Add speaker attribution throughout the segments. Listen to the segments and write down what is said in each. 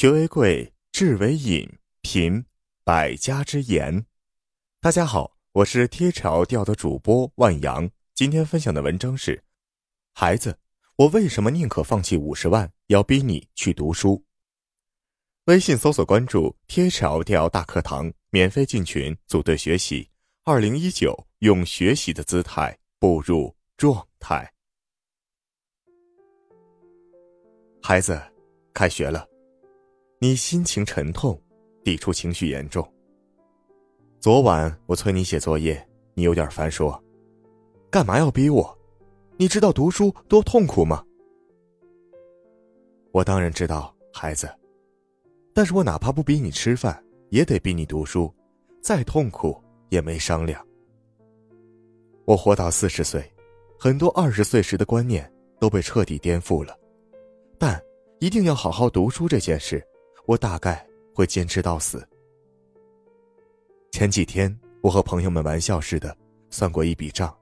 Speaker 1: 学为贵，智为引，品百家之言。大家好，我是贴条调的主播万阳。今天分享的文章是：孩子，我为什么宁可放弃五十万，要逼你去读书？微信搜索关注“贴条调大课堂”，免费进群组队学习。二零一九，用学习的姿态步入状态。孩子，开学了。你心情沉痛，抵触情绪严重。昨晚我催你写作业，你有点烦，说：“干嘛要逼我？你知道读书多痛苦吗？”我当然知道，孩子，但是我哪怕不逼你吃饭，也得逼你读书，再痛苦也没商量。我活到四十岁，很多二十岁时的观念都被彻底颠覆了，但一定要好好读书这件事。我大概会坚持到死。前几天，我和朋友们玩笑似的算过一笔账：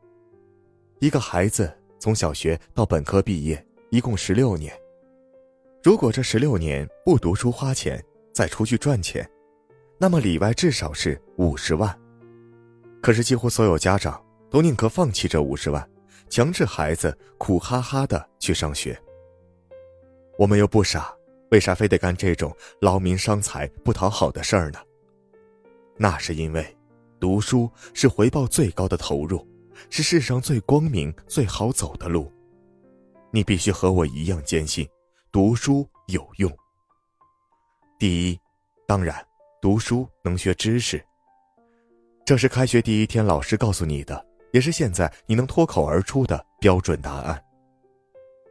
Speaker 1: 一个孩子从小学到本科毕业，一共十六年。如果这十六年不读书花钱，再出去赚钱，那么里外至少是五十万。可是，几乎所有家长都宁可放弃这五十万，强制孩子苦哈哈的去上学。我们又不傻。为啥非得干这种劳民伤财、不讨好的事儿呢？那是因为，读书是回报最高的投入，是世上最光明、最好走的路。你必须和我一样坚信，读书有用。第一，当然，读书能学知识。这是开学第一天老师告诉你的，也是现在你能脱口而出的标准答案。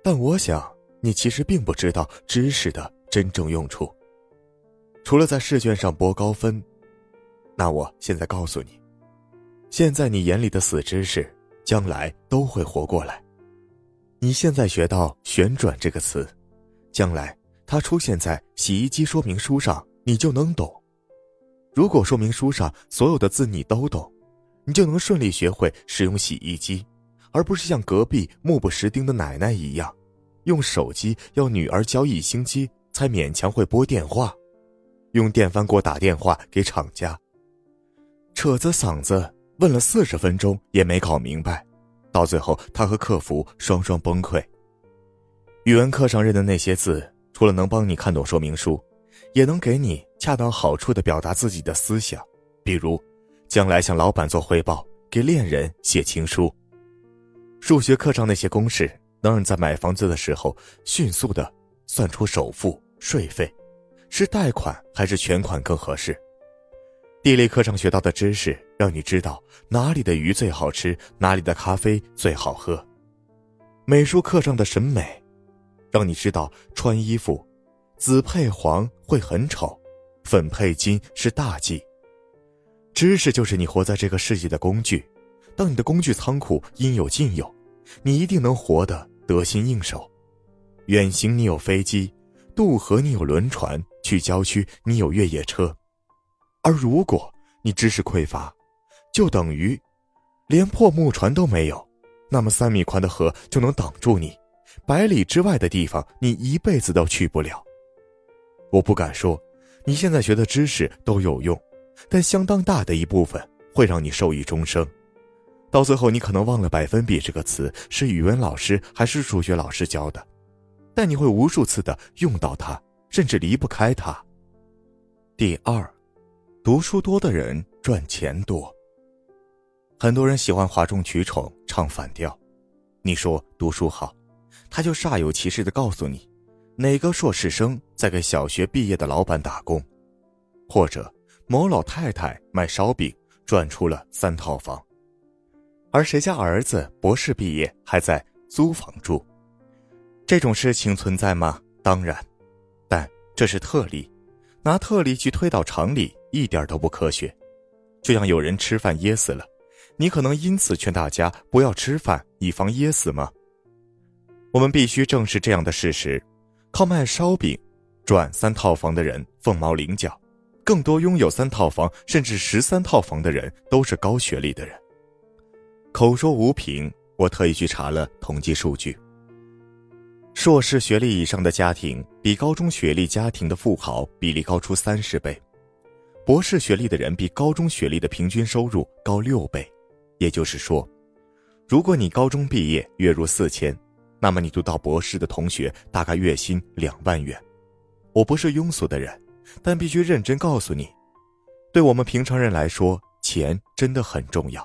Speaker 1: 但我想。你其实并不知道知识的真正用处，除了在试卷上博高分。那我现在告诉你，现在你眼里的死知识，将来都会活过来。你现在学到“旋转”这个词，将来它出现在洗衣机说明书上，你就能懂。如果说明书上所有的字你都懂，你就能顺利学会使用洗衣机，而不是像隔壁目不识丁的奶奶一样。用手机要女儿教一星期才勉强会拨电话，用电饭锅打电话给厂家，扯着嗓子问了四十分钟也没搞明白，到最后他和客服双双崩溃。语文课上认的那些字，除了能帮你看懂说明书，也能给你恰到好处的表达自己的思想，比如，将来向老板做汇报，给恋人写情书。数学课上那些公式。能让你在买房子的时候迅速的算出首付、税费，是贷款还是全款更合适？地理课上学到的知识，让你知道哪里的鱼最好吃，哪里的咖啡最好喝。美术课上的审美，让你知道穿衣服，紫配黄会很丑，粉配金是大忌。知识就是你活在这个世界的工具，当你的工具仓库应有尽有，你一定能活得。得心应手，远行你有飞机，渡河你有轮船，去郊区你有越野车，而如果你知识匮乏，就等于连破木船都没有，那么三米宽的河就能挡住你，百里之外的地方你一辈子都去不了。我不敢说你现在学的知识都有用，但相当大的一部分会让你受益终生。到最后，你可能忘了“百分比”这个词是语文老师还是数学老师教的，但你会无数次的用到它，甚至离不开它。第二，读书多的人赚钱多。很多人喜欢哗众取宠，唱反调。你说读书好，他就煞有其事的告诉你，哪个硕士生在给小学毕业的老板打工，或者某老太太卖烧饼赚出了三套房。而谁家儿子博士毕业还在租房住？这种事情存在吗？当然，但这是特例，拿特例去推导常理一点都不科学。就像有人吃饭噎死了，你可能因此劝大家不要吃饭，以防噎死吗？我们必须正视这样的事实：靠卖烧饼赚三套房的人凤毛麟角，更多拥有三套房甚至十三套房的人都是高学历的人。口说无凭，我特意去查了统计数据。硕士学历以上的家庭比高中学历家庭的富豪比例高出三十倍，博士学历的人比高中学历的平均收入高六倍。也就是说，如果你高中毕业月入四千，那么你读到博士的同学大概月薪两万元。我不是庸俗的人，但必须认真告诉你，对我们平常人来说，钱真的很重要。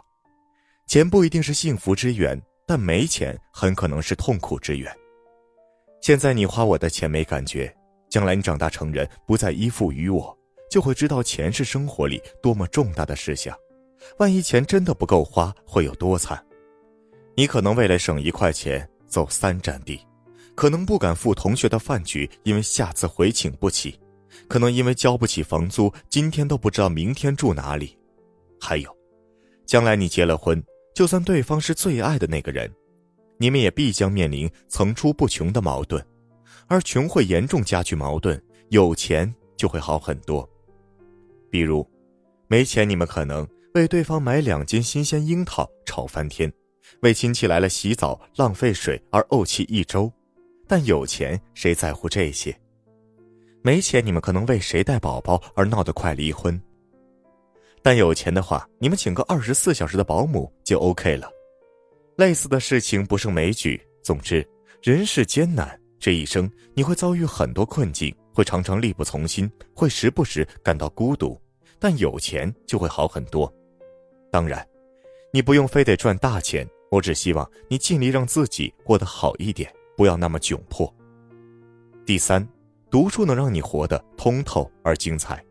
Speaker 1: 钱不一定是幸福之源，但没钱很可能是痛苦之源。现在你花我的钱没感觉，将来你长大成人不再依附于我，就会知道钱是生活里多么重大的事项。万一钱真的不够花，会有多惨？你可能为了省一块钱走三站地，可能不敢赴同学的饭局，因为下次回请不起，可能因为交不起房租，今天都不知道明天住哪里。还有，将来你结了婚，就算对方是最爱的那个人。你们也必将面临层出不穷的矛盾，而穷会严重加剧矛盾，有钱就会好很多。比如，没钱，你们可能为对方买两斤新鲜樱桃吵翻天，为亲戚来了洗澡浪费水而怄气一周；但有钱，谁在乎这些？没钱，你们可能为谁带宝宝而闹得快离婚；但有钱的话，你们请个二十四小时的保姆就 OK 了。类似的事情不胜枚举。总之，人世艰难，这一生你会遭遇很多困境，会常常力不从心，会时不时感到孤独。但有钱就会好很多。当然，你不用非得赚大钱，我只希望你尽力让自己过得好一点，不要那么窘迫。第三，读书能让你活得通透而精彩。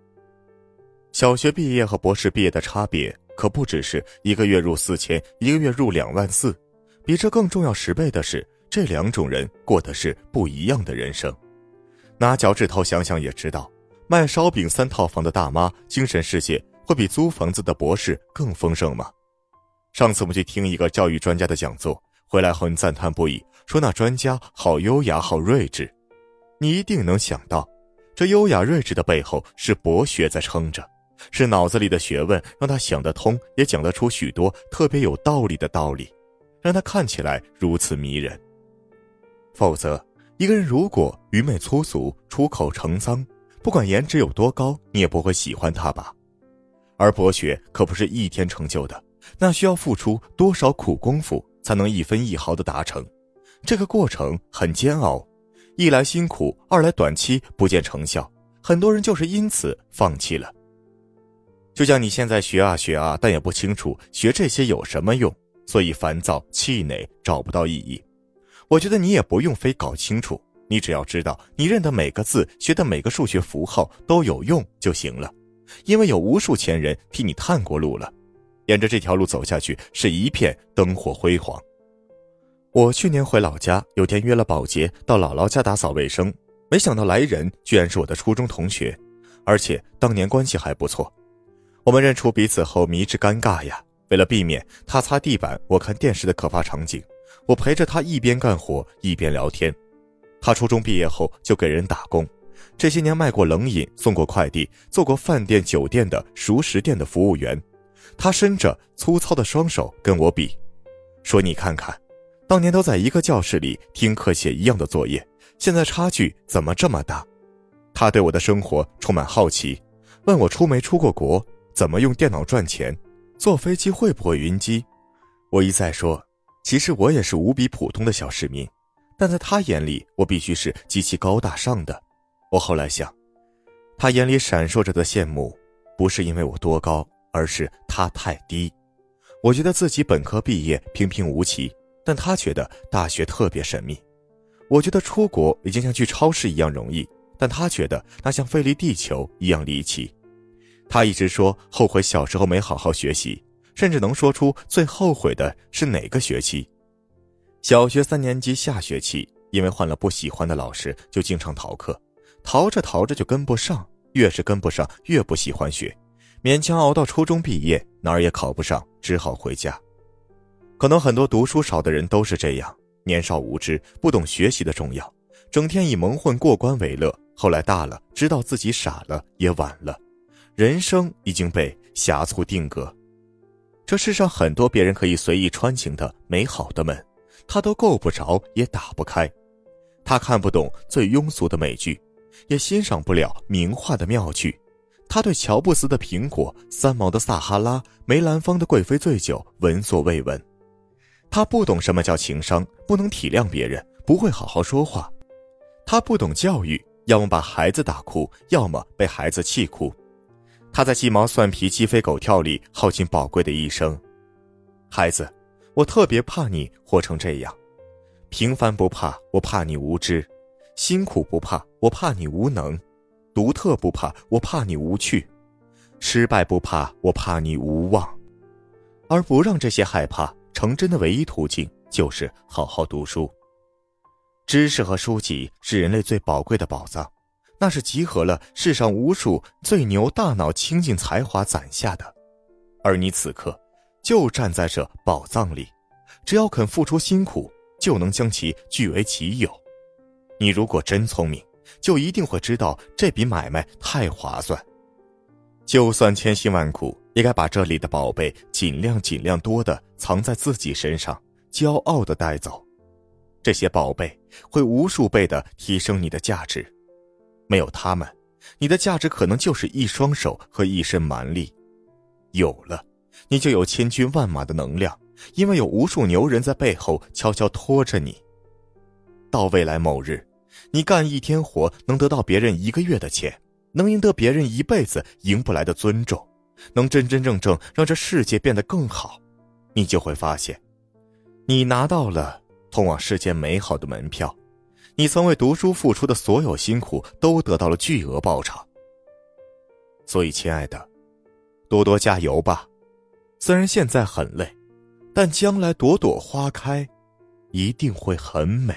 Speaker 1: 小学毕业和博士毕业的差别。可不只是一个月入四千，一个月入两万四，比这更重要十倍的是，这两种人过的是不一样的人生。拿脚趾头想想也知道，卖烧饼三套房的大妈，精神世界会比租房子的博士更丰盛吗？上次我们去听一个教育专家的讲座，回来后你赞叹不已，说那专家好优雅，好睿智。你一定能想到，这优雅睿智的背后是博学在撑着。是脑子里的学问让他想得通，也讲得出许多特别有道理的道理，让他看起来如此迷人。否则，一个人如果愚昧粗俗、出口成脏，不管颜值有多高，你也不会喜欢他吧？而博学可不是一天成就的，那需要付出多少苦功夫才能一分一毫的达成？这个过程很煎熬，一来辛苦，二来短期不见成效，很多人就是因此放弃了。就像你现在学啊学啊，但也不清楚学这些有什么用，所以烦躁气馁，找不到意义。我觉得你也不用非搞清楚，你只要知道你认的每个字，学的每个数学符号都有用就行了，因为有无数前人替你探过路了，沿着这条路走下去是一片灯火辉煌。我去年回老家，有天约了保洁到姥姥家打扫卫生，没想到来人居然是我的初中同学，而且当年关系还不错。我们认出彼此后，迷之尴尬呀！为了避免他擦地板，我看电视的可怕场景，我陪着他一边干活一边聊天。他初中毕业后就给人打工，这些年卖过冷饮，送过快递，做过饭店、酒店的熟食店的服务员。他伸着粗糙的双手跟我比，说：“你看看，当年都在一个教室里听课写一样的作业，现在差距怎么这么大？”他对我的生活充满好奇，问我出没出过国。怎么用电脑赚钱？坐飞机会不会晕机？我一再说，其实我也是无比普通的小市民，但在他眼里，我必须是极其高大上的。我后来想，他眼里闪烁着的羡慕，不是因为我多高，而是他太低。我觉得自己本科毕业平平无奇，但他觉得大学特别神秘。我觉得出国已经像去超市一样容易，但他觉得那像飞离地球一样离奇。他一直说后悔小时候没好好学习，甚至能说出最后悔的是哪个学期。小学三年级下学期，因为换了不喜欢的老师，就经常逃课，逃着逃着就跟不上，越是跟不上越不喜欢学，勉强熬到初中毕业，哪儿也考不上，只好回家。可能很多读书少的人都是这样，年少无知，不懂学习的重要，整天以蒙混过关为乐。后来大了，知道自己傻了，也晚了。人生已经被狭促定格，这世上很多别人可以随意穿行的美好的门，他都够不着，也打不开。他看不懂最庸俗的美剧，也欣赏不了名画的妙趣。他对乔布斯的苹果、三毛的撒哈拉、梅兰芳的贵妃醉酒闻所未闻。他不懂什么叫情商，不能体谅别人，不会好好说话。他不懂教育，要么把孩子打哭，要么被孩子气哭。他在鸡毛蒜皮、鸡飞狗跳里耗尽宝贵的一生。孩子，我特别怕你活成这样。平凡不怕，我怕你无知；辛苦不怕，我怕你无能。独特不怕，我怕你无趣；失败不怕，我怕你无望。而不让这些害怕成真的唯一途径，就是好好读书。知识和书籍是人类最宝贵的宝藏，那是集合了世上无数最牛大脑、倾尽才华攒下的。而你此刻就站在这宝藏里，只要肯付出辛苦，就能将其据为己有。你如果真聪明。就一定会知道这笔买卖太划算，就算千辛万苦，也该把这里的宝贝尽量尽量多的藏在自己身上，骄傲的带走。这些宝贝会无数倍的提升你的价值，没有他们，你的价值可能就是一双手和一身蛮力。有了，你就有千军万马的能量，因为有无数牛人在背后悄悄拖着你。到未来某日。你干一天活，能得到别人一个月的钱，能赢得别人一辈子赢不来的尊重，能真真正正让这世界变得更好，你就会发现，你拿到了通往世界美好的门票，你曾为读书付出的所有辛苦都得到了巨额报偿。所以，亲爱的，多多加油吧！虽然现在很累，但将来朵朵花开，一定会很美。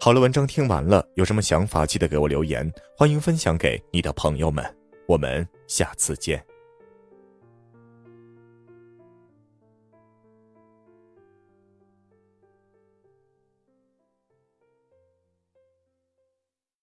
Speaker 1: 好了，文章听完了，有什么想法记得给我留言，欢迎分享给你的朋友们，我们下次见。